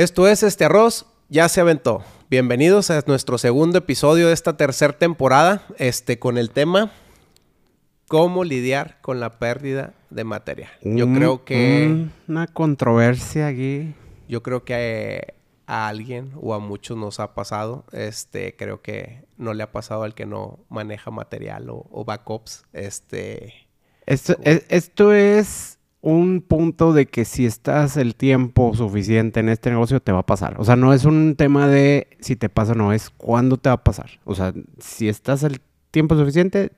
Esto es Este Arroz ya se aventó. Bienvenidos a nuestro segundo episodio de esta tercera temporada, este con el tema cómo lidiar con la pérdida de material. Yo Un- creo que un- una controversia aquí. yo creo que a alguien o a muchos nos ha pasado. Este, creo que no le ha pasado al que no maneja material o, o backups. Este, Esto, es, esto es un punto de que si estás el tiempo suficiente en este negocio te va a pasar. O sea, no es un tema de si te pasa o no, es cuándo te va a pasar. O sea, si estás el tiempo suficiente,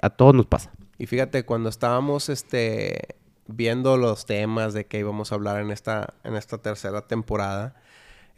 a todos nos pasa. Y fíjate, cuando estábamos este, viendo los temas de que íbamos a hablar en esta, en esta tercera temporada,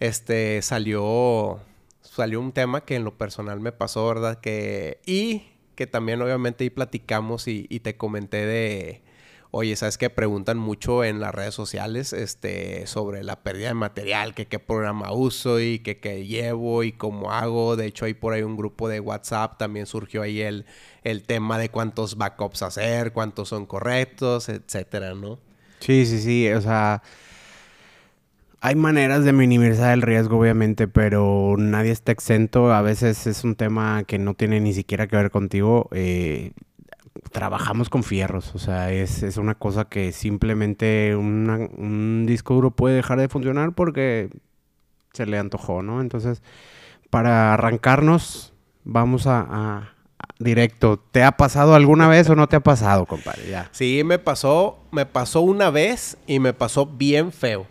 este, salió, salió un tema que en lo personal me pasó, ¿verdad? Que, y que también obviamente ahí platicamos y, y te comenté de, oye, ¿sabes qué? Preguntan mucho en las redes sociales este, sobre la pérdida de material, qué programa uso y que qué llevo y cómo hago. De hecho, hay por ahí un grupo de WhatsApp, también surgió ahí el, el tema de cuántos backups hacer, cuántos son correctos, etcétera, ¿no? Sí, sí, sí. O sea, hay maneras de minimizar el riesgo, obviamente, pero nadie está exento. A veces es un tema que no tiene ni siquiera que ver contigo. Eh, trabajamos con fierros, o sea, es, es una cosa que simplemente una- un disco duro puede dejar de funcionar porque se le antojó, ¿no? Entonces, para arrancarnos, vamos a, directo. ¿Te ha pasado alguna vez o no te ha pasado, compadre? Ya. Sí, me pasó, me pasó una vez y me pasó bien feo.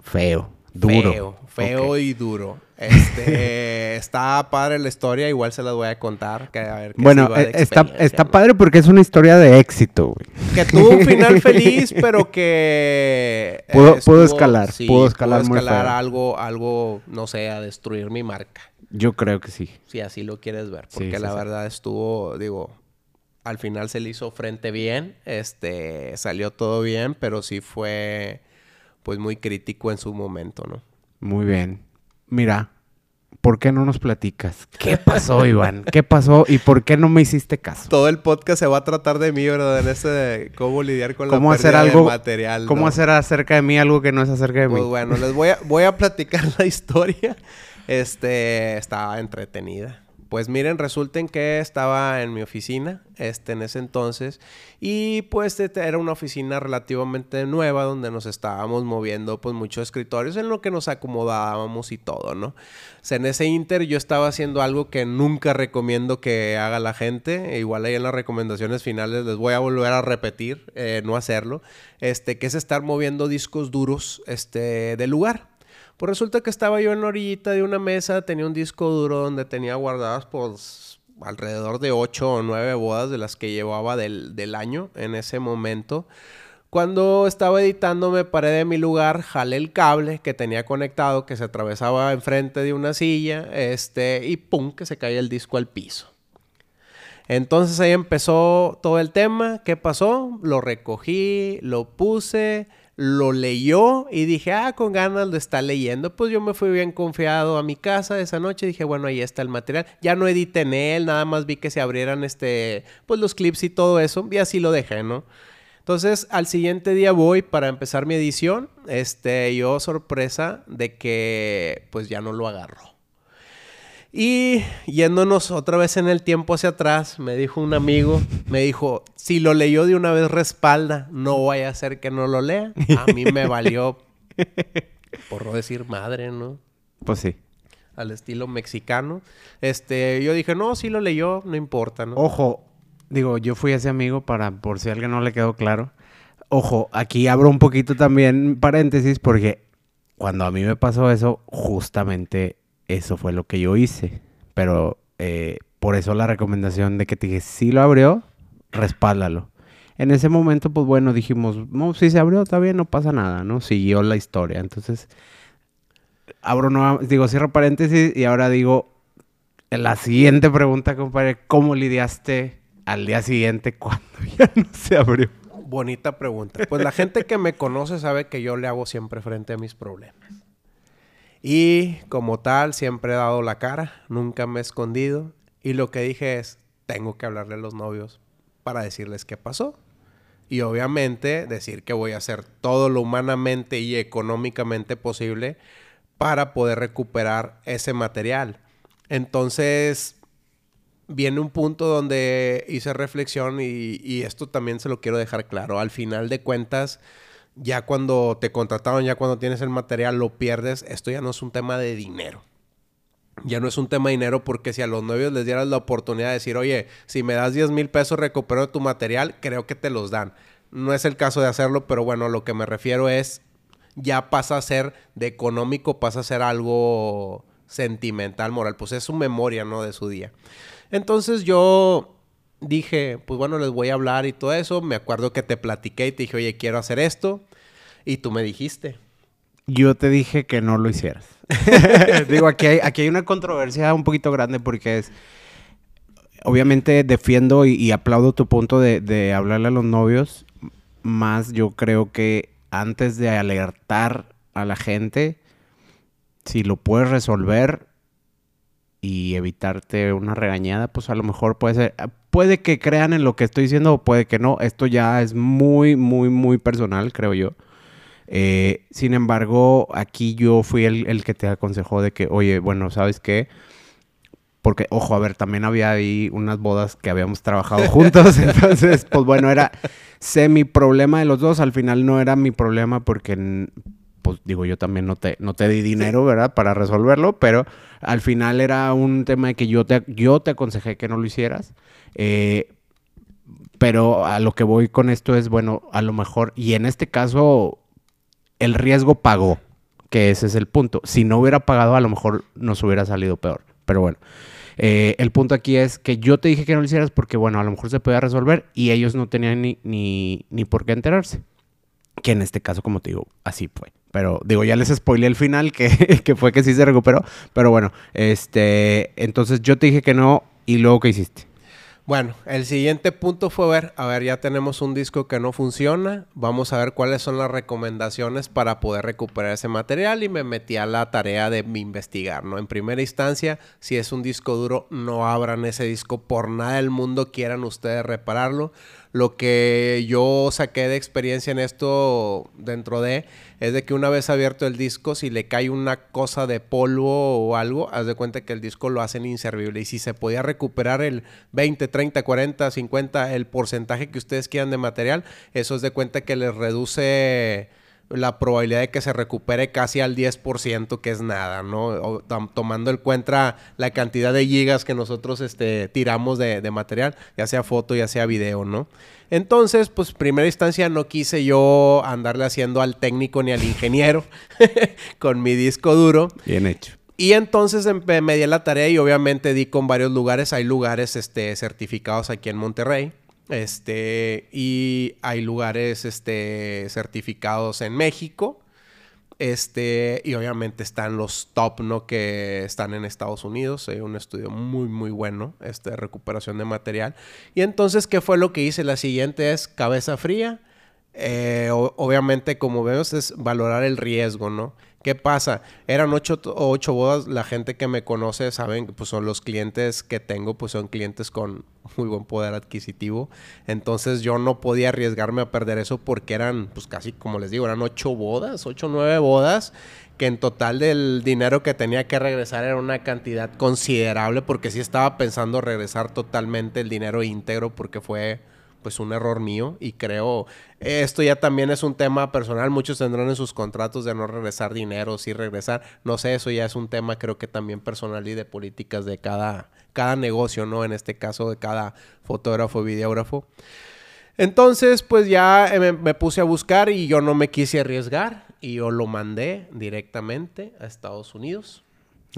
Feo, duro. Feo, feo y duro. Este, está padre la historia, igual se las voy a contar. Que, a ver qué Bueno, de eh, está, está ¿no? padre porque es una historia de éxito, güey. Que tuvo un final feliz, pero que... Pudo- eh, pudo escalar, pudo escalar algo, algo, no sé, a destruir mi marca. Yo creo que sí. Si así lo quieres ver. Sí, Porque sí, la sí. verdad estuvo, digo, al final se le hizo frente bien. Este, salió todo bien, pero sí fue, pues, muy crítico en su momento, ¿no? Muy bien. Mira, ¿por qué no nos platicas? ¿Qué pasó, Iván? ¿Qué pasó y por qué no me hiciste caso? Todo el podcast se va a tratar de mí, ¿verdad? En ese de cómo lidiar con ¿Cómo la hacer algo- material. ¿Cómo ¿no? hacer acerca de mí algo que no es acerca de mí? Pues bueno, les voy a, voy a platicar la historia. Este, estaba entretenida. Pues miren, resulten que estaba en mi oficina, este, en ese entonces, y pues este, era una oficina relativamente nueva donde nos estábamos moviendo pues muchos escritorios en lo que nos acomodábamos y todo, ¿no? O sea, en ese inter yo estaba haciendo algo que nunca recomiendo que haga la gente, e igual ahí en las recomendaciones finales les voy a volver a repetir, eh, no hacerlo, este, que es estar moviendo discos duros, este, del lugar. Pues resulta que estaba yo en la orillita de una mesa, tenía un disco duro donde tenía guardadas pues alrededor de ocho o nueve bodas de las que llevaba del, del año en ese momento. Cuando estaba editando me paré de mi lugar, jalé el cable que tenía conectado, que se atravesaba enfrente de una silla, este, y pum, que se caía el disco al piso. Entonces ahí empezó todo el tema. ¿Qué pasó? Lo recogí, lo puse, lo leyó y dije, ah, con ganas lo está leyendo. Pues yo me fui bien confiado a mi casa esa noche. Dije, bueno, ahí está el material. Ya no edité en él, nada más vi que se abrieran este, pues los clips y todo eso. Y así lo dejé, ¿no? Entonces, al siguiente día voy para empezar mi edición. Este, yo sorpresa de que pues ya no lo agarró. Y yéndonos otra vez en el tiempo hacia atrás, me dijo un amigo, me dijo, si lo leyó de una vez respalda, no vaya a ser que no lo lea. A mí me valió, por no decir madre, ¿no? Pues sí. Al estilo mexicano. Este, yo dije, no, si lo leyó, no importa, ¿no? Ojo, digo, yo fui ese amigo para, por si a alguien no le quedó claro. Ojo, aquí abro un poquito también paréntesis porque cuando a mí me pasó eso, justamente eso fue lo que yo hice. Pero eh, por eso la recomendación de que te dije, si lo abrió, respáldalo. En ese momento, pues bueno, dijimos, no, si se abrió, está bien, no pasa nada, ¿no? Siguió la historia. Entonces, abro digo, cierro paréntesis y ahora digo, la siguiente pregunta, compadre, ¿cómo lidiaste al día siguiente cuando ya no se abrió? Bonita pregunta. Pues la gente que me conoce sabe que yo le hago siempre frente a mis problemas. Y como tal, siempre he dado la cara, nunca me he escondido. Y lo que dije es, tengo que hablarle a los novios para decirles qué pasó. Y obviamente decir que voy a hacer todo lo humanamente y económicamente posible para poder recuperar ese material. Entonces, viene un punto donde hice reflexión y, esto también se lo quiero dejar claro. Al final de cuentas, ya cuando te contrataron, ya cuando tienes el material, lo pierdes. Esto ya no es un tema de dinero. Ya no es un tema de dinero porque si a los novios les dieras la oportunidad de decir, oye, si me das 10 mil pesos recupero tu material, creo que te los dan. No es el caso de hacerlo, pero bueno, lo que me refiero es, ya pasa a ser de económico, pasa a ser algo sentimental, moral. Pues es su memoria, ¿no? De su día. Entonces yo dije, pues bueno, les voy a hablar y todo eso. Me acuerdo que te platiqué y te dije, oye, quiero hacer esto. Y tú me dijiste. Yo te dije que no lo hicieras. Digo, aquí hay, aquí hay una controversia un poquito grande porque es... Obviamente defiendo y, aplaudo tu punto de, de hablarle a los novios. Más yo creo que antes de alertar a la gente, si lo puedes resolver, y evitarte una regañada, pues a lo mejor puede ser, puede que crean en lo que estoy diciendo o puede que no. Esto ya es muy, muy, muy personal, creo yo. Eh, sin embargo, aquí yo fui el, que te aconsejó de que, oye, bueno, ¿sabes qué? Porque, ojo, a ver, también había ahí unas bodas que habíamos trabajado juntos. entonces, pues bueno, era semi problema de los dos. Al final no era mi problema porque pues digo, yo también no te, no te di dinero, ¿verdad? Para resolverlo, pero al final era un tema de que yo te, yo te aconsejé que no lo hicieras. Eh, pero a lo que voy con esto es, bueno, a lo mejor, y en este caso, el riesgo pagó, que ese es el punto. Si no hubiera pagado, a lo mejor nos hubiera salido peor. Pero bueno, eh, el punto aquí es que yo te dije que no lo hicieras porque, bueno, a lo mejor se podía resolver y ellos no tenían ni, ni, ni por qué enterarse. Que en este caso, como te digo, así fue. Pero digo, ya les spoilé el final, que, que, fue que sí se recuperó. Pero bueno, este, entonces yo te dije que no y luego ¿qué hiciste? Bueno, el siguiente punto fue ver, a ver, ya tenemos un disco que no funciona, vamos a ver cuáles son las recomendaciones para poder recuperar ese material y me metí a la tarea de investigar, ¿no? En primera instancia, si es un disco duro, no abran ese disco por nada del mundo, quieran ustedes repararlo. Lo que yo saqué de experiencia en esto dentro de es de que una vez abierto el disco, si le cae una cosa de polvo o algo, haz de cuenta que el disco lo hacen inservible. Y si se podía recuperar el 20, 30, 40, 50, el porcentaje que ustedes quieran de material, eso es de cuenta que les reduce la probabilidad de que se recupere casi al 10%, que es nada, ¿no? tomando en cuenta la cantidad de gigas que nosotros este, tiramos de, de, material, ya sea foto, ya sea video, ¿no? Entonces, pues, primera instancia no quise yo andarle haciendo al técnico ni al ingeniero con mi disco duro. Bien hecho. Y entonces me di la tarea y obviamente di con varios lugares. Hay lugares este, certificados aquí en Monterrey. Este, y hay lugares este, certificados en México. Este, y obviamente están los top, ¿no? Que están en Estados Unidos. Hay un estudio muy, muy bueno, este, de recuperación de material. Y entonces, ¿qué fue lo que hice? La siguiente es cabeza fría. Eh, obviamente, como vemos, es valorar el riesgo, ¿no? ¿Qué pasa? Eran ocho, ocho bodas. La gente que me conoce saben que pues, son los clientes que tengo, pues son clientes con muy buen poder adquisitivo. Entonces yo no podía arriesgarme a perder eso porque eran, pues casi como les digo, eran ocho bodas, ocho o nueve bodas, que en total del dinero que tenía que regresar era una cantidad considerable porque sí estaba pensando regresar totalmente el dinero íntegro porque fue pues un error mío y creo esto ya también es un tema personal muchos tendrán en sus contratos de no regresar dinero sí regresar no sé eso ya es un tema creo que también personal y de políticas de cada cada negocio no en este caso de cada fotógrafo y videógrafo. Entonces pues ya eh, me, me puse a buscar y yo no me quise arriesgar y yo lo mandé directamente a Estados Unidos.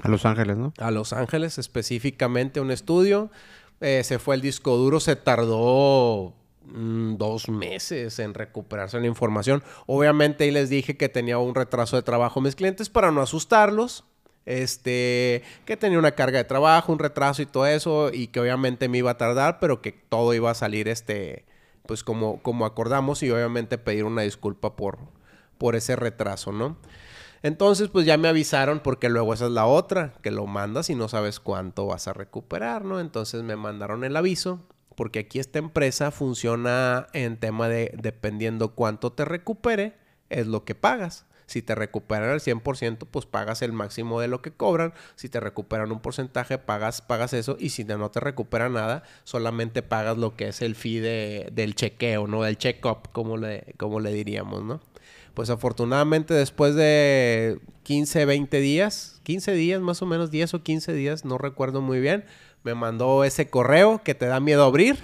A Los Ángeles no a Los Ángeles específicamente un estudio eh, se fue el disco duro, se tardó mm, dos meses en recuperarse la información. Obviamente ahí les dije que tenía un retraso de trabajo mis clientes para no asustarlos. Este, que tenía una carga de trabajo, un retraso y todo eso, y que obviamente me iba a tardar, pero que todo iba a salir, este, pues como, como acordamos, y obviamente pedir una disculpa por, por ese retraso, ¿no? Entonces, pues ya me avisaron porque luego esa es la otra, que lo mandas y no sabes cuánto vas a recuperar, ¿no? Entonces me mandaron el aviso porque aquí esta empresa funciona en tema de dependiendo cuánto te recupere, es lo que pagas. Si te recuperan el 100%, pues pagas el máximo de lo que cobran. Si te recuperan un porcentaje, pagas, pagas eso. Y si no te recupera nada, solamente pagas lo que es el fee de, del chequeo, ¿no? Del check-up, como le, como le diríamos, ¿no? Pues afortunadamente después de 15, 20 días, 15 días más o menos, 10 o 15 días, no recuerdo muy bien, me mandó ese correo que te da miedo abrir,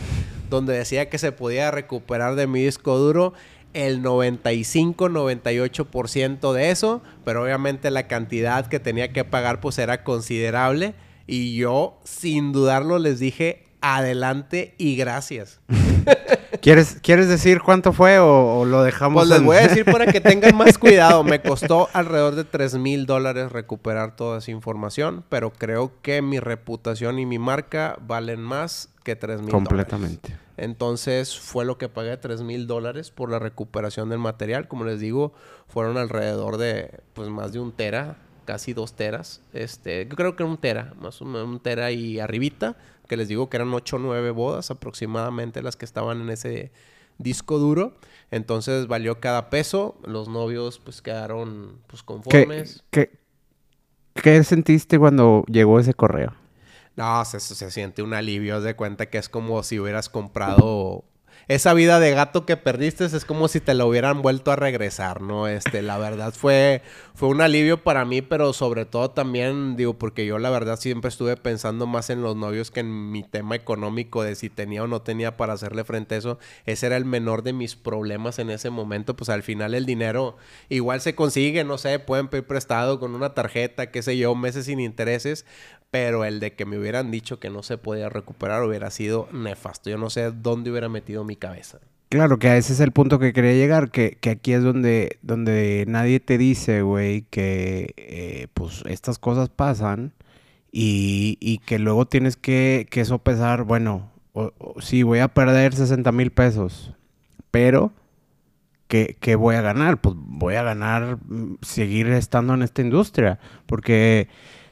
donde decía que se podía recuperar de mi disco duro el 95-98% de eso, pero obviamente la cantidad que tenía que pagar pues era considerable y yo sin dudarlo les dije adelante y gracias. ¿Quieres, ¿Quieres decir cuánto fue o, lo dejamos? Pues les voy a decir para que tengan más cuidado. Me costó alrededor de 3 mil dólares recuperar toda esa información, pero creo que mi reputación y mi marca valen más que 3 mil Completamente. Entonces fue lo que pagué 3 mil dólares por la recuperación del material. Como les digo, fueron alrededor de pues más de un tera, casi dos teras. Este, creo que un tera, más o menos un tera y arribita. Que les digo que eran 8 o 9 bodas aproximadamente las que estaban en ese disco duro. Entonces valió cada peso. Los novios pues quedaron pues conformes. ¿Qué, qué, qué sentiste cuando llegó ese correo? No, se, se siente un alivio. de cuenta que es como si hubieras comprado esa vida de gato que perdiste es como si te la hubieran vuelto a regresar, ¿no? Este, la verdad fue, fue un alivio para mí, pero sobre todo también, digo, porque yo la verdad siempre estuve pensando más en los novios que en mi tema económico de si tenía o no tenía para hacerle frente a eso. Ese era el menor de mis problemas en ese momento, pues al final el dinero igual se consigue, no sé, pueden pedir prestado con una tarjeta, qué sé yo, meses sin intereses, pero el de que me hubieran dicho que no se podía recuperar hubiera sido nefasto. Yo no sé dónde hubiera metido mi cabeza. Claro, que ese es el punto que quería llegar, que, aquí es donde, donde nadie te dice, güey, que eh, pues estas cosas pasan y, que luego tienes que, que sopesar, bueno, sí, voy a perder 60 mil pesos, pero ¿qué, ¿qué voy a ganar? Pues voy a ganar mm, seguir estando en esta industria, porque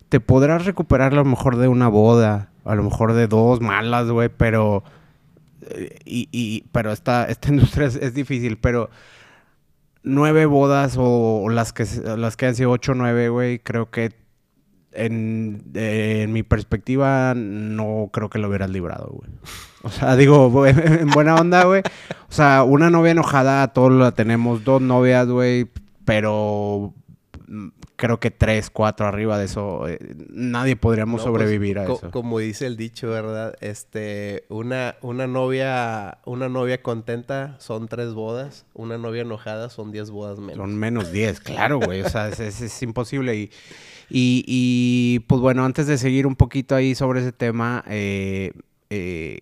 te podrás recuperar a lo mejor de una boda, a lo mejor de dos malas, güey, pero... Eh, y, pero esta, esta industria es, difícil, pero nueve bodas o, las que las que han sido ocho o nueve, güey, creo que en, en, mi perspectiva no creo que lo hubieras librado, güey. O sea, digo, en buena onda, güey. O sea, una novia enojada, todos la tenemos, dos novias, güey, pero creo que tres, cuatro arriba de eso, eh, nadie podríamos pues, sobrevivir a eso. Como dice el dicho, ¿verdad? Este, una, una novia, una novia contenta son tres bodas, una novia enojada son diez bodas menos. Son menos diez, claro, güey. O sea, es, imposible. Y, y, y, pues bueno, antes de seguir un poquito ahí sobre ese tema, eh, eh,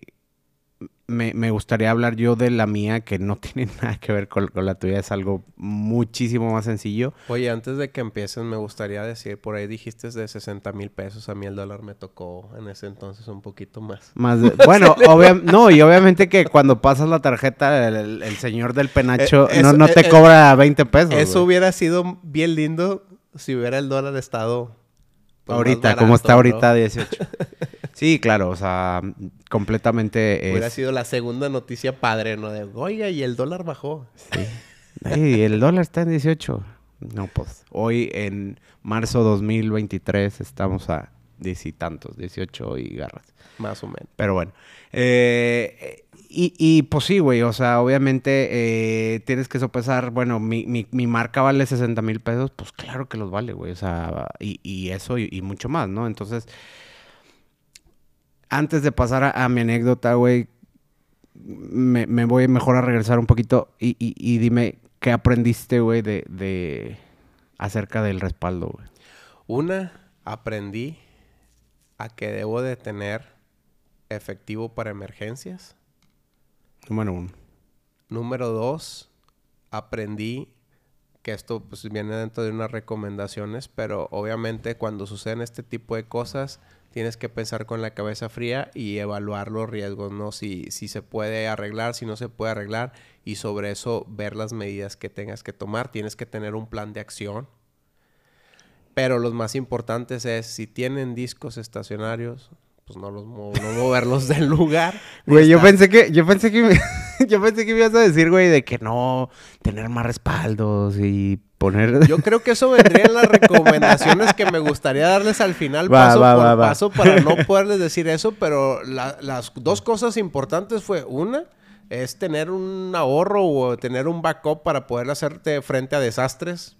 me, gustaría hablar yo de la mía, que no tiene nada que ver con, la tuya, es algo muchísimo más sencillo. Oye, antes de que empieces, me gustaría decir, por ahí dijiste de 60 mil pesos, a mí el dólar me tocó en ese entonces un poquito más. Más bueno, no, y obviamente que cuando pasas la tarjeta, el, señor del penacho eh, no, no te eh, cobra 20 pesos. Eso hubiera sido bien lindo si hubiera el dólar estado... Pues, ahorita, como está ahorita 18. Sí, claro, o sea, completamente... Hubiera sido la segunda noticia padre, ¿no? De, oiga, y el dólar bajó. Sí. y el dólar está en 18. No, pues, hoy en marzo 2023 estamos a diez y tantos, 18 y garras. Más o menos. Pero bueno. Eh, y, y, pues sí, güey, o sea, obviamente eh, tienes que sopesar, bueno, mi, mi, mi, marca vale 60 mil pesos, pues claro que los vale, güey, o sea, y, y eso y, y, mucho más, ¿no? Entonces, antes de pasar a, mi anécdota, güey, me, voy mejor a regresar un poquito y, dime qué aprendiste, güey, de, acerca del respaldo, güey. Una, aprendí a que debo de tener efectivo para emergencias. Número uno. Número dos, aprendí que esto pues viene dentro de unas recomendaciones, pero obviamente cuando suceden este tipo de cosas tienes que pensar con la cabeza fría y evaluar los riesgos, ¿no? Si, si se puede arreglar, si no se puede arreglar y sobre eso ver las medidas que tengas que tomar. Tienes que tener un plan de acción. Pero los más importantes es si tienen discos estacionarios, pues no los no moverlos del lugar. Güey, yo pensé que, yo pensé que, yo pensé que me ibas a decir, güey, de que no tener más respaldos y poner. Yo creo que eso vendría en las recomendaciones que me gustaría darles al final, paso por paso, para no poderles decir eso, pero las dos cosas importantes fue una es tener un ahorro o tener un backup para poder hacerte frente a desastres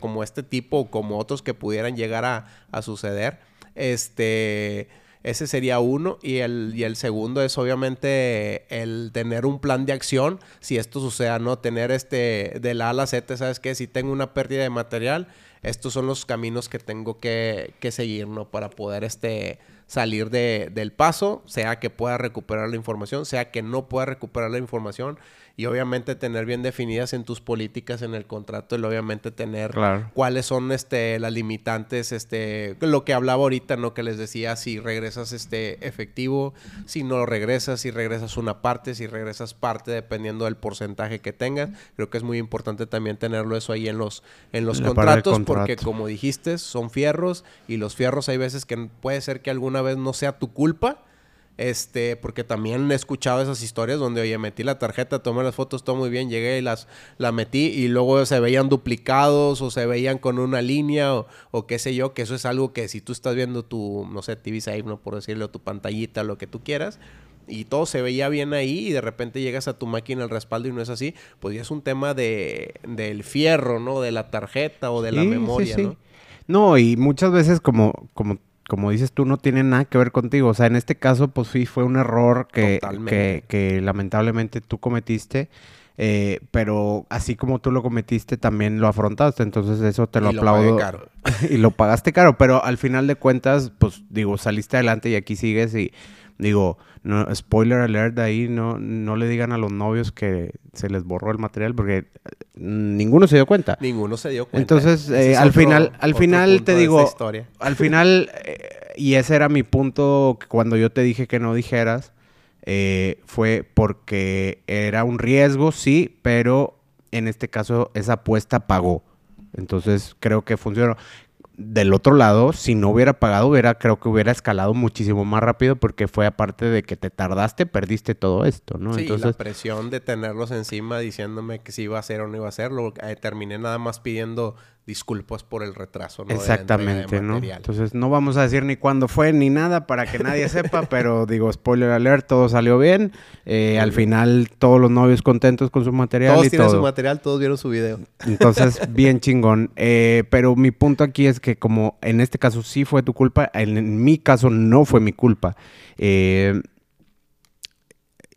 como este tipo o como otros que pudieran llegar a, a suceder. Este, ese sería uno. Y el, y el segundo es obviamente el tener un plan de acción. Si esto suceda, ¿no? Tener este de la A a la Z, ¿sabes qué? Si tengo una pérdida de material, estos son los caminos que tengo que, que seguir, ¿no? Para poder este salir de, del paso, sea que pueda recuperar la información, sea que no pueda recuperar la información y obviamente tener bien definidas en tus políticas en el contrato y obviamente tener cuáles son este las limitantes este lo que hablaba ahorita no que les decía si regresas este efectivo si no regresas si regresas una parte si regresas parte dependiendo del porcentaje que tengas. Creo que es muy importante también tenerlo eso ahí en los en los contratos porque como dijiste son fierros y los fierros hay veces que puede ser que alguna vez no sea tu culpa este, porque también he escuchado esas historias donde, oye, metí la tarjeta, tomé las fotos, todo muy bien, llegué y las la metí y luego se veían duplicados o se veían con una línea o, qué sé yo, que eso es algo que si tú estás viendo tu, no sé, TV Save, no por decirlo, tu pantallita, lo que tú quieras, y todo se veía bien ahí y de repente llegas a tu máquina el respaldo y no es así, pues ya es un tema de, del fierro, ¿no? De la tarjeta o de la memoria, ¿no? No, y muchas veces como, como como dices tú, no tiene nada que ver contigo. O sea, en este caso, pues sí, fue un error que, que, lamentablemente tú cometiste. Eh, pero así como tú lo cometiste, también lo afrontaste. Entonces, eso te lo aplaudo. y lo pagaste caro. Pero al final de cuentas, pues digo, saliste adelante y aquí sigues. Y digo, no, spoiler alert ahí, no, no le digan a los novios que se les borró el material porque eh, ninguno se dio cuenta. Ninguno se dio cuenta. Entonces, eh, al final, al final te digo, al final, eh, y ese era mi punto cuando yo te dije que no dijeras, fue porque era un riesgo, sí, pero en este caso esa apuesta pagó. Entonces creo que funcionó del otro lado, si no hubiera pagado, hubiera, creo que hubiera escalado muchísimo más rápido porque fue aparte de que te tardaste, perdiste todo esto, ¿no? Sí, Entonces, la presión de tenerlos encima diciéndome que si iba a ser o no iba a ser, lo, eh, terminé nada más pidiendo disculpas por el retraso, ¿no? Exactamente, ¿no? Entonces no vamos a decir ni cuándo fue ni nada para que nadie sepa, pero digo, spoiler alert, todo salió bien. Eh, al final todos los novios contentos con su material. Todos tienen su material, todos vieron su video. Entonces, bien chingón. Eh, pero mi punto aquí es que como en este caso sí fue tu culpa, en, mi caso no fue mi culpa. Eh,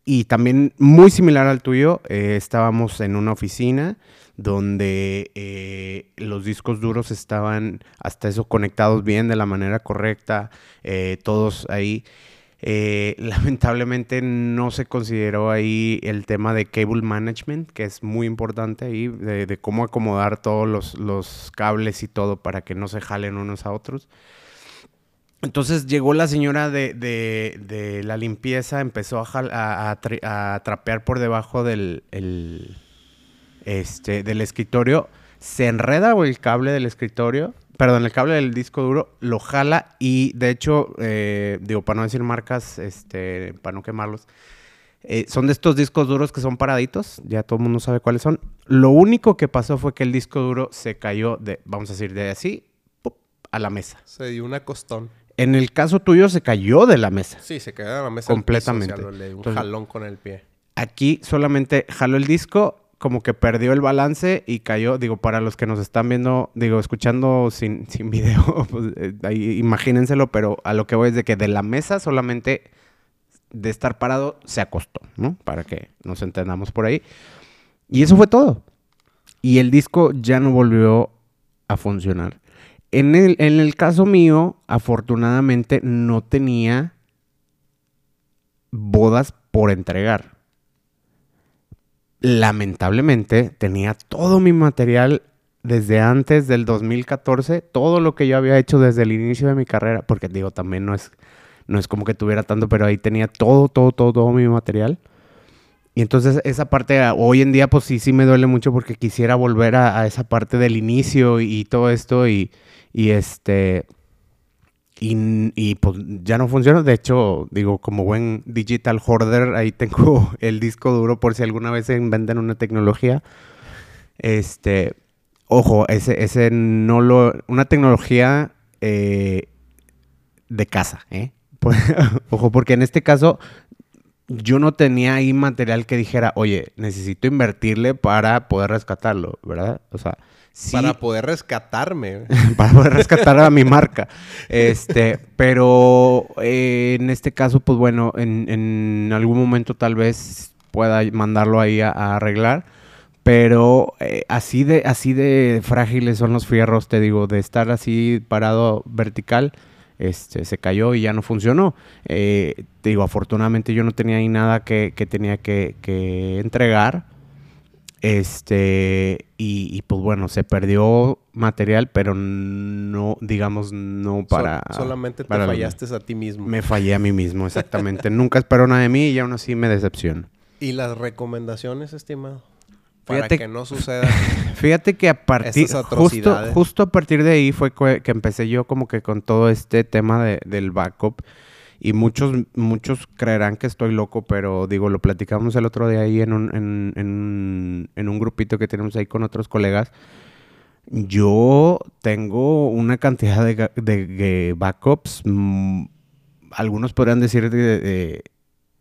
y también muy similar al tuyo, estábamos en una oficina donde eh, los discos duros estaban hasta eso conectados bien de la manera correcta, eh, todos ahí. Eh, lamentablemente no se consideró ahí el tema de cable management, que es muy importante ahí, de, cómo acomodar todos los, cables y todo para que no se jalen unos a otros. Entonces llegó la señora de, la limpieza, empezó a, a, trapear por debajo del este, del escritorio, se enreda el cable del escritorio, perdón, el cable del disco duro, lo jala y de hecho, eh, digo, para no decir marcas, este, para no quemarlos, eh, son de estos discos duros que son paraditos, ya todo el mundo sabe cuáles son. Lo único que pasó fue que el disco duro se cayó de, vamos a decir, de así, a la mesa. Se dio una costón. En el caso tuyo se cayó de la mesa. Sí, se cayó de la mesa. Completamente. un jalón con el pie. Aquí solamente jaló el disco como que perdió el balance y cayó, digo, para los que nos están viendo, digo, escuchando sin, sin video, pues, eh, imagínenselo, pero a lo que voy es de que de la mesa solamente de estar parado se acostó, ¿no? Para que nos entendamos por ahí. Y eso fue todo. Y el disco ya no volvió a funcionar. En el, en el caso mío, afortunadamente no tenía bodas por entregar lamentablemente tenía todo mi material desde antes del 2014, todo lo que yo había hecho desde el inicio de mi carrera, porque digo, también no es, no es como que tuviera tanto, pero ahí tenía todo, todo, todo, todo mi material. Y entonces esa parte hoy en día pues sí, sí me duele mucho porque quisiera volver a, esa parte del inicio y, todo esto y, y, este... y, pues ya no funciona. De hecho, digo, como buen digital hoarder, ahí tengo el disco duro por si alguna vez se inventan una tecnología. Este, ojo, ese, ese no lo. Una tecnología eh, de casa, ¿eh? ojo, porque en este caso yo no tenía ahí material que dijera, oye, necesito invertirle para poder rescatarlo, ¿verdad? O sea, Para poder rescatarme. para poder rescatar a mi marca. Este, pero eh, en este caso, pues bueno, en, algún momento tal vez pueda mandarlo ahí a, arreglar. Pero eh, así, de, así de frágiles son los fierros, te digo, de estar así parado vertical este, se cayó y ya no funcionó. Eh, te digo, afortunadamente yo no tenía ahí nada que, tenía que, entregar. Este, y, pues bueno, se perdió material, pero no, digamos, no para. solamente te fallaste a ti mismo. Me fallé a mí mismo, exactamente. Nunca esperó nada de mí y aún así me decepcionó. ¿Y las recomendaciones, estimado? Para que no suceda. Fíjate que a partir. Justo, justo a partir de ahí fue que empecé yo como que con todo este tema de, del backup. Y muchos, muchos creerán que estoy loco, pero digo, lo platicamos el otro día ahí en un, en, en, un grupito que tenemos ahí con otros colegas. Yo tengo una cantidad de, de, backups, mm, algunos podrían decir de,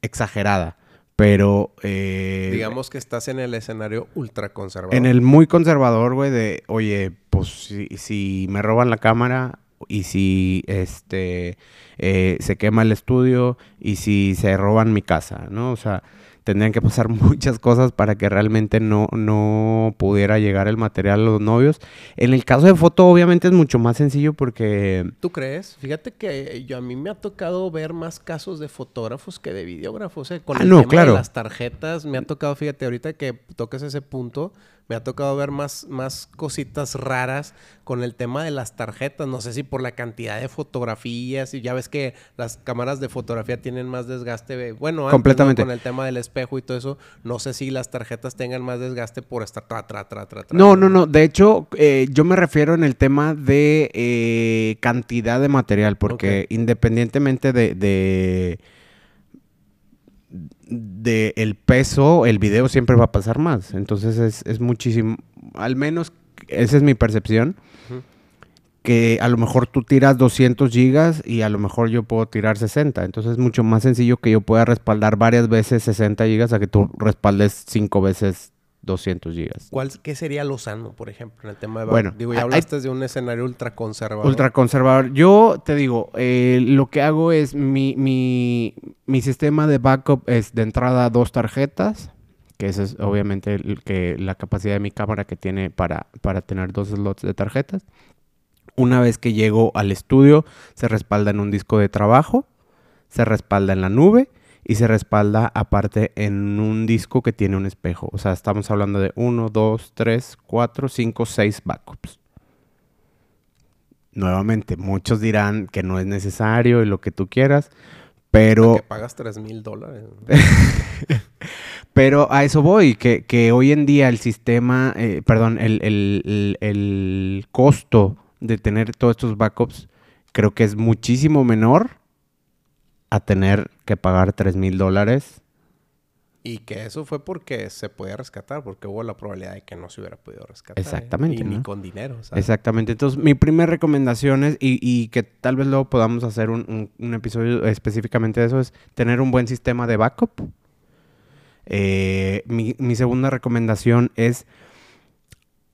exagerada. Pero. Eh, Digamos que estás en el escenario ultra conservador. En el muy conservador, güey, de, oye, pues si, si me roban la cámara y si este eh, se quema el estudio y si se roban mi casa, ¿no? O sea, tendrían que pasar muchas cosas para que realmente no, no pudiera llegar el material a los novios. En el caso de foto, obviamente es mucho más sencillo porque... ¿Tú crees? Fíjate que yo a mí me ha tocado ver más casos de fotógrafos que de videógrafos. ¿eh? Con ah, el tema claro. de las tarjetas, me ha tocado, fíjate, ahorita que toques ese punto, me ha tocado ver más, más cositas raras con el tema de las tarjetas. No sé si por la cantidad de fotografías y ya ves que las cámaras de fotografía tienen más desgaste. Bueno, completamente con el tema del espejo y todo eso. No sé si las tarjetas tengan más desgaste por estar tra, tra, tra, tra, No, no, no. De hecho, eh, yo me refiero en el tema de eh, cantidad de material, porque independientemente de de el peso, el video siempre va a pasar más. Entonces es, es muchísimo, al menos esa es mi percepción, que a lo mejor tú tiras 200 gigas y a lo mejor yo puedo tirar 60. Entonces es mucho más sencillo que yo pueda respaldar varias veces 60 gigas a que tú respaldes 5 veces 200 gigas. ¿Cuál, ¿Qué sería lo sano, por ejemplo, en el tema de... Bueno, digo, ya hablaste de un escenario ultra conservador. Ultra conservador. Yo te digo, eh, lo que hago es mi, mi, mi, sistema de backup es de entrada dos tarjetas, que esa es obviamente el, que, la capacidad de mi cámara que tiene para, para tener dos slots de tarjetas. Una vez que llego al estudio, se respalda en un disco de trabajo, se respalda en la nube y se respalda aparte en un disco que tiene un espejo. O sea, estamos hablando de 1, 2, 3, 4, 5, 6 backups. Nuevamente, muchos dirán que no es necesario y lo que tú quieras, pero... Que pagas 3 mil dólares. pero a eso voy, que, que, hoy en día el sistema, eh, perdón, el, el, el costo de tener todos estos backups creo que es muchísimo menor a tener que pagar 3 mil dólares. Y que eso fue porque se podía rescatar, porque hubo la probabilidad de que no se hubiera podido rescatar. ¿eh? Exactamente. Ni con dinero. Exactamente. Entonces, mi primera recomendación es, y, que tal vez luego podamos hacer un, episodio específicamente de eso, es tener un buen sistema de backup. Eh, mi, mi segunda recomendación es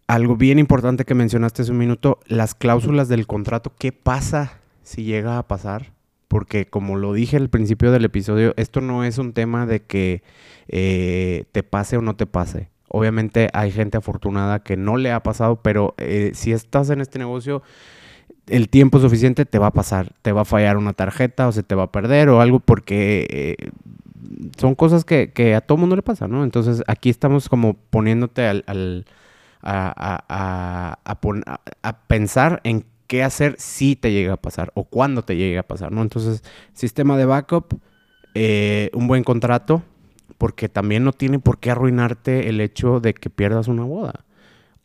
algo bien importante que mencionaste hace un minuto, las cláusulas del contrato. ¿Qué pasa si llega a pasar? Porque como lo dije al principio del episodio, esto no es un tema de que eh, te pase o no te pase. Obviamente hay gente afortunada que no le ha pasado, pero eh, si estás en este negocio, el tiempo suficiente te va a pasar. Te va a fallar una tarjeta o se te va a perder o algo porque eh, son cosas que, a todo mundo le pasa, ¿no? Entonces aquí estamos como poniéndote al, a, a, pensar en qué hacer si te llega a pasar o cuándo te llegue a pasar, ¿no? Entonces, sistema de backup, eh, un buen contrato, porque también no tiene por qué arruinarte el hecho de que pierdas una boda.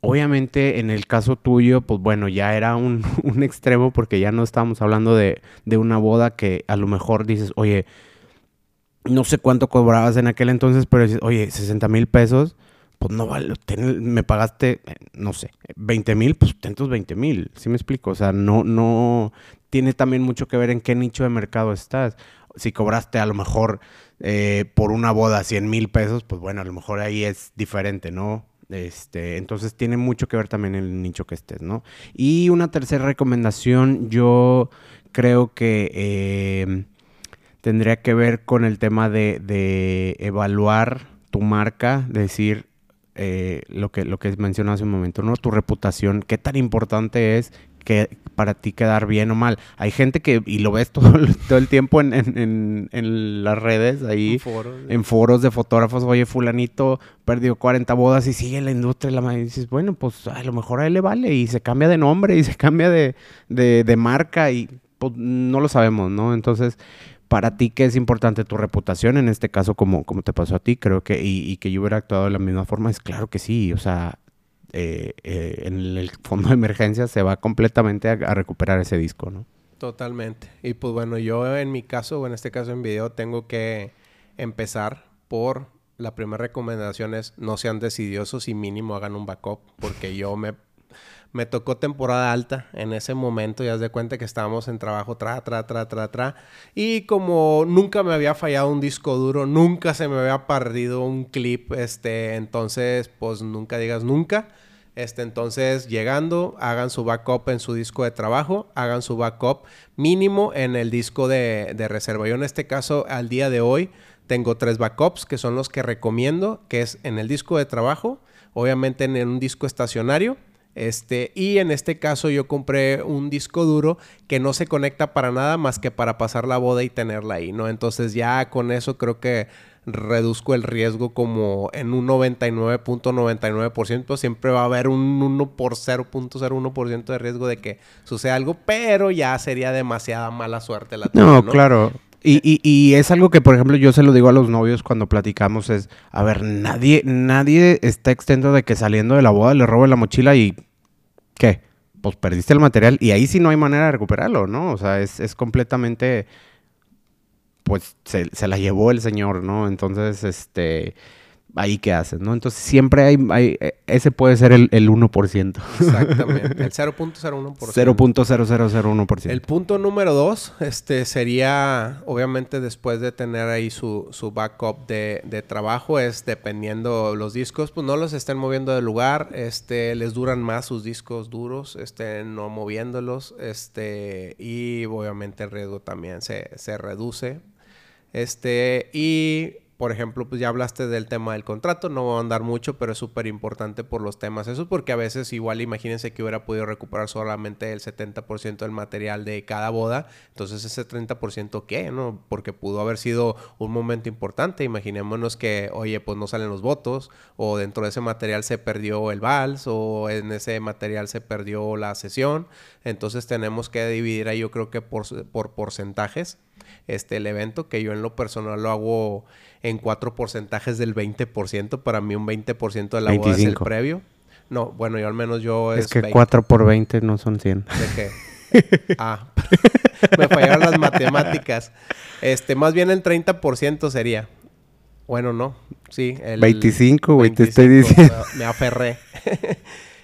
Obviamente en el caso tuyo, pues bueno, ya era un, un extremo porque ya no estábamos hablando de, de, una boda que a lo mejor dices, oye, no sé cuánto cobrabas en aquel entonces, pero dices, oye, 60 mil pesos, pues no vale, me pagaste, eh, no sé, 20 mil, pues ten 20 mil, ¿sí me explico? O sea, no, no, tiene también mucho que ver en qué nicho de mercado estás. Si cobraste a lo mejor eh, por una boda 100 mil pesos, pues bueno, a lo mejor ahí es diferente, ¿no? Este, entonces tiene mucho que ver también el nicho que estés, ¿no? Y una tercera recomendación, yo creo que eh, tendría que ver con el tema de, de evaluar tu marca, decir, eh, lo, que, lo que mencioné hace un momento, ¿no? Tu reputación, qué tan importante es que para ti quedar bien o mal. Hay gente que, y lo ves todo, todo el tiempo en, en, en, las redes, ahí, en foros, de fotógrafos, oye, fulanito perdió 40 bodas y sigue la industria, la y dices, bueno, pues a lo mejor a él le vale, y se cambia de nombre, y se cambia de, de, de marca, y pues no lo sabemos, ¿no? Entonces, para ti, ¿qué es importante? Tu reputación, en este caso, como, como te pasó a ti, creo que, y, que yo hubiera actuado de la misma forma, es claro que sí, o sea, eh, eh, en el fondo de emergencia se va completamente a, recuperar ese disco, ¿no? Totalmente. Y pues bueno, yo en mi caso, o en este caso en video, tengo que empezar por la primera recomendación es no sean decidiosos y mínimo hagan un backup, porque yo me me tocó temporada alta en ese momento, ya de cuenta que estábamos en trabajo tra, tra, tra, tra, tra. Y como nunca me había fallado un disco duro, nunca se me había perdido un clip, este, entonces, pues nunca digas nunca. Este, entonces, llegando, hagan su backup en su disco de trabajo, hagan su backup mínimo en el disco de, de reserva. Yo en este caso, al día de hoy, tengo tres backups que son los que recomiendo, que es en el disco de trabajo, obviamente en un disco estacionario este, y en este caso yo compré un disco duro que no se conecta para nada más que para pasar la boda y tenerla ahí, ¿no? Entonces ya con eso creo que reduzco el riesgo como en un 99.99%. Siempre va a haber un 1 por 0.01% de riesgo de que suceda algo, pero ya sería demasiada mala suerte la No, claro. Y, y, y, es algo que, por ejemplo, yo se lo digo a los novios cuando platicamos, es, a ver, nadie, nadie está extento de que saliendo de la boda le robe la mochila y ¿qué? Pues perdiste el material y ahí sí no hay manera de recuperarlo, ¿no? O sea, es, es completamente, pues se, se, la llevó el señor, ¿no? Entonces, este, ahí qué haces, ¿no? Entonces siempre hay, hay eh, ese puede ser el, el 1%. Exactamente, el 0.01%. 0.0001%. El punto número dos, este, sería, obviamente después de tener ahí su, su backup de, de, trabajo, es dependiendo los discos, pues no los estén moviendo del lugar, este, les duran más sus discos duros, este, no moviéndolos, este, y obviamente el riesgo también se, se reduce. Este, y por ejemplo, pues ya hablaste del tema del contrato, no voy a andar mucho, pero es súper importante por los temas. Eso es porque a veces igual imagínense que hubiera podido recuperar solamente el 70% del material de cada boda, entonces ese 30% qué, ¿no? Porque pudo haber sido un momento importante. Imaginémonos que, oye, pues no salen los votos, o dentro de ese material se perdió el vals, o en ese material se perdió la sesión. Entonces tenemos que dividir ahí, yo creo que por, por porcentajes, este, el evento, que yo en lo personal lo hago en cuatro porcentajes del 20%. Para mí un 20% de la boda es el previo. No, bueno, yo al menos yo es... Es que 4 por 20 no son 100. ¿De qué? ah, me fallaron las matemáticas. Este, más bien el 30% sería. Bueno, no. Sí, el 25, güey, te estoy diciendo. Me, aferré.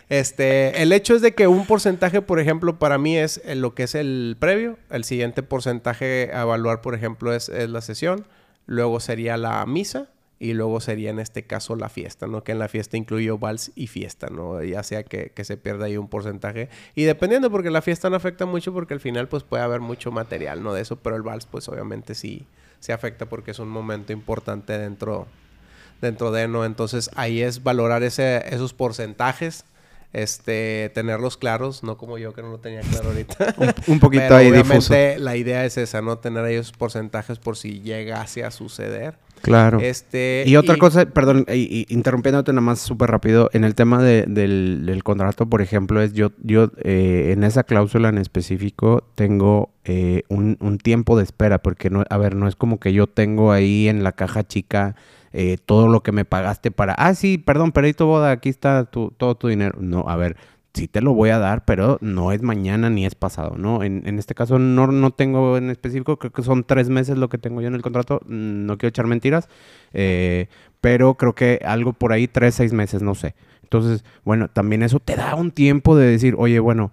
este, el hecho es de que un porcentaje, por ejemplo, para mí es lo que es el previo. El siguiente porcentaje a evaluar, por ejemplo, es, es la sesión luego sería la misa y luego sería en este caso la fiesta, ¿no? Que en la fiesta incluyo vals y fiesta, ¿no? Ya sea que, se pierda ahí un porcentaje. Y dependiendo, porque la fiesta no afecta mucho porque al final pues puede haber mucho material, ¿no? De eso, pero el vals pues obviamente sí se afecta porque es un momento importante dentro, dentro de, ¿no? Entonces ahí es valorar ese, esos porcentajes este, tenerlos claros, no como yo que no lo tenía claro ahorita. un, poquito ahí obviamente la idea es esa, ¿no? Tener esos porcentajes por si llegase a suceder. Claro. Este, y otra cosa, perdón, y, interrumpiéndote nada más súper rápido, en el tema de, del, del, contrato, por ejemplo, es yo, yo eh, en esa cláusula en específico tengo eh, un, un, tiempo de espera, porque no, a ver, no es como que yo tengo ahí en la caja chica eh, todo lo que me pagaste para, ah, sí, perdón, perdí tu boda, aquí está tu, todo tu dinero. No, a ver, sí te lo voy a dar, pero no es mañana ni es pasado, ¿no? En, en, este caso no, no tengo en específico, creo que son tres meses lo que tengo yo en el contrato, mm, no quiero echar mentiras, eh, pero creo que algo por ahí, tres, seis meses, no sé. Entonces, bueno, también eso te da un tiempo de decir, oye, bueno,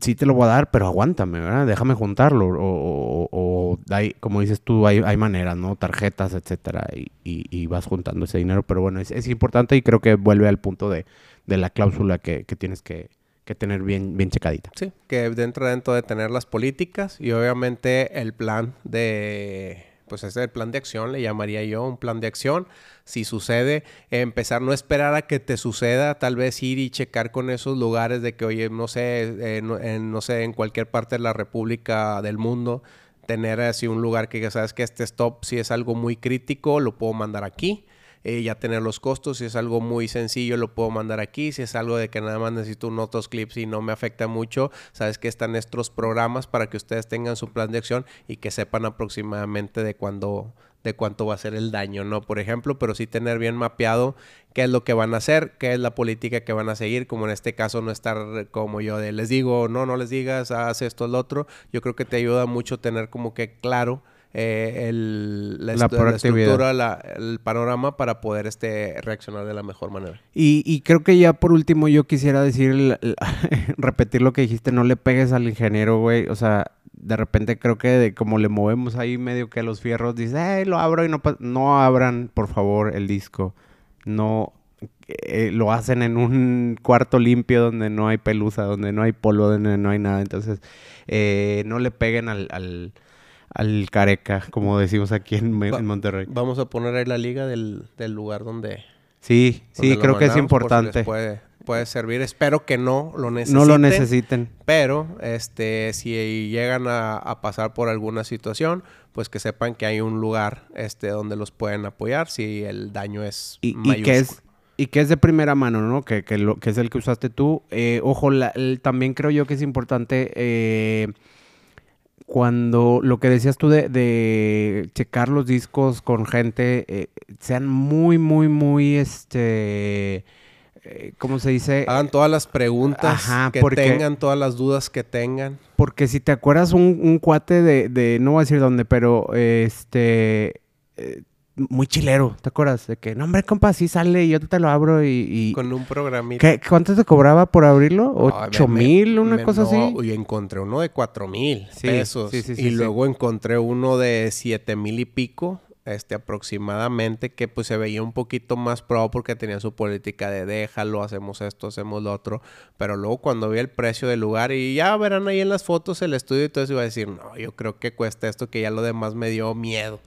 sí te lo voy a dar, pero aguántame, ¿verdad? Déjame juntarlo. O, o, hay, como dices tú, hay, hay, maneras, ¿no? Tarjetas, etcétera, y, y, vas juntando ese dinero. Pero bueno, es, es importante y creo que vuelve al punto de de la cláusula que, tienes que, tener bien, bien checadita. Sí, que dentro, dentro de tener las políticas y obviamente el plan de, pues ese es el plan de acción, le llamaría yo un plan de acción. Si sucede, empezar, no esperar a que te suceda, tal vez ir y checar con esos lugares de que, oye, no sé, eh, en, no sé, en cualquier parte de la República del mundo, tener así un lugar que sabes que este stop, si es algo muy crítico, lo puedo mandar aquí eh, ya tener los costos. Si es algo muy sencillo, lo puedo mandar aquí. Si es algo de que nada más necesito unos clips y no me afecta mucho, sabes que están estos programas para que ustedes tengan su plan de acción y que sepan aproximadamente de cuándo de cuánto va a ser el daño, ¿no? Por ejemplo, pero sí tener bien mapeado qué es lo que van a hacer, qué es la política que van a seguir, como en este caso no estar como yo de les digo, no, no les digas, haz esto, el otro. Yo creo que te ayuda mucho tener como que claro eh, el, la, estructura, el panorama para poder este, reaccionar de la mejor manera. Y, creo que ya por último yo quisiera decir, repetir lo que dijiste, no le pegues al ingeniero, güey. O sea, de repente creo que de, como le movemos ahí medio que a los fierros, dice, lo abro y no No abran, por favor, el disco. No eh, lo hacen en un cuarto limpio donde no hay pelusa, donde no hay polvo, donde no hay nada. Entonces, eh, no le peguen al al careca, como decimos aquí en, Monterrey. Vamos a poner ahí la liga del, lugar donde... Sí, sí, creo que es importante. puede, puede servir. Espero que no lo necesiten. No lo necesiten. Pero, este, si llegan a, pasar por alguna situación, pues que sepan que hay un lugar, este, donde los pueden apoyar si el daño es y, y que es y que es de primera mano, ¿no? Que, que, lo, que es el que usaste tú. Eh, ojo, también creo yo que es importante eh, cuando lo que decías tú de, checar los discos con gente, eh, sean muy, muy, muy, este, eh, ¿cómo se dice? Hagan todas las preguntas que tengan, todas las dudas que tengan. Porque si te acuerdas un, un cuate de, de, no voy a decir dónde, pero este, eh, muy chilero, ¿te acuerdas? De que, no, hombre, compa, sí sale y yo te lo abro y... Con un programita. ¿Cuánto te cobraba por abrirlo? ¿Ocho mil? ¿Una cosa así? Y encontré uno de cuatro mil pesos. y luego encontré uno de siete mil y pico, este, aproximadamente, que pues se veía un poquito más pro porque tenía su política de déjalo, hacemos esto, hacemos lo otro. Pero luego cuando vi el precio del lugar y ya verán ahí en las fotos el estudio y todo eso, iba a decir, no, yo creo que cuesta esto, que ya lo demás me dio miedo.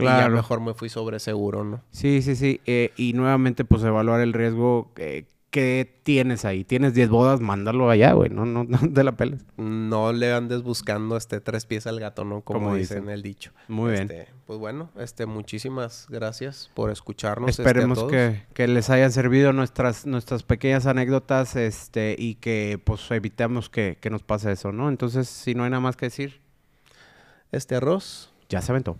Claro. Y ya mejor me fui sobre seguro, ¿no? Sí, sí, sí. Eh, y nuevamente, pues evaluar el riesgo eh, que tienes ahí. Tienes 10 bodas, mándalo allá, güey. No, no, no te la peles. No le andes buscando este tres pies al gato, ¿no? Como, dicen el dicho. Muy bien. Este, pues bueno, este, muchísimas gracias por escucharnos. Este, Esperemos que, que, les hayan servido nuestras, nuestras pequeñas anécdotas, este, y que pues evitemos que, que nos pase eso, ¿no? Entonces, si no hay nada más que decir. Este arroz. Ya se aventó.